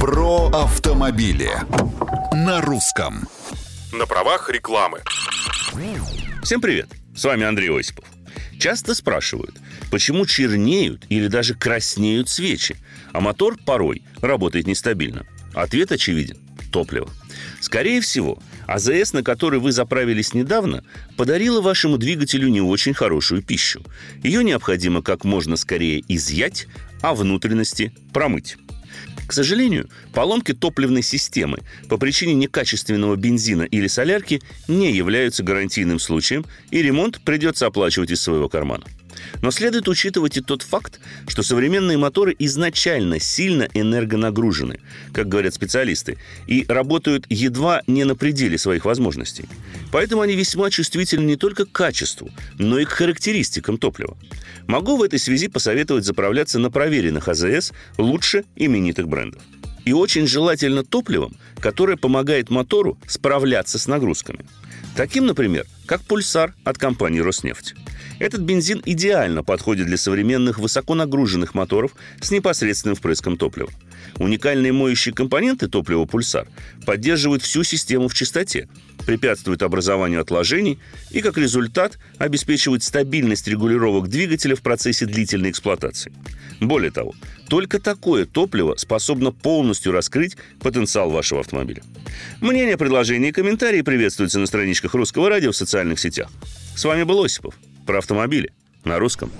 Про автомобили на русском. На правах рекламы. Всем привет! С вами Андрей Осипов. Часто спрашивают, почему чернеют или даже краснеют свечи, а мотор порой работает нестабильно. Ответ очевиден – топливо. Скорее всего, АЗС, на который вы заправились недавно, подарила вашему двигателю не очень хорошую пищу. Ее необходимо как можно скорее изъять, а внутренности промыть. К сожалению, поломки топливной системы по причине некачественного бензина или солярки не являются гарантийным случаем, и ремонт придется оплачивать из своего кармана. Но следует учитывать и тот факт, что современные моторы изначально сильно энергонагружены, как говорят специалисты, и работают едва не на пределе своих возможностей. Поэтому они весьма чувствительны не только к качеству, но и к характеристикам топлива. Могу в этой связи посоветовать заправляться на проверенных АЗС лучше именитых брендов. И очень желательно топливом, которое помогает мотору справляться с нагрузками. Таким, например, как пульсар от компании «Роснефть». Этот бензин идеально подходит для современных высоконагруженных моторов с непосредственным впрыском топлива. Уникальные моющие компоненты топлива «Пульсар» поддерживают всю систему в чистоте, препятствуют образованию отложений и, как результат, обеспечивают стабильность регулировок двигателя в процессе длительной эксплуатации. Более того, только такое топливо способно полностью раскрыть потенциал вашего автомобиля. Мнения, предложения и комментарии приветствуются на страничках Русского радио в социальных сетях. С вами был Осипов про автомобили на русском.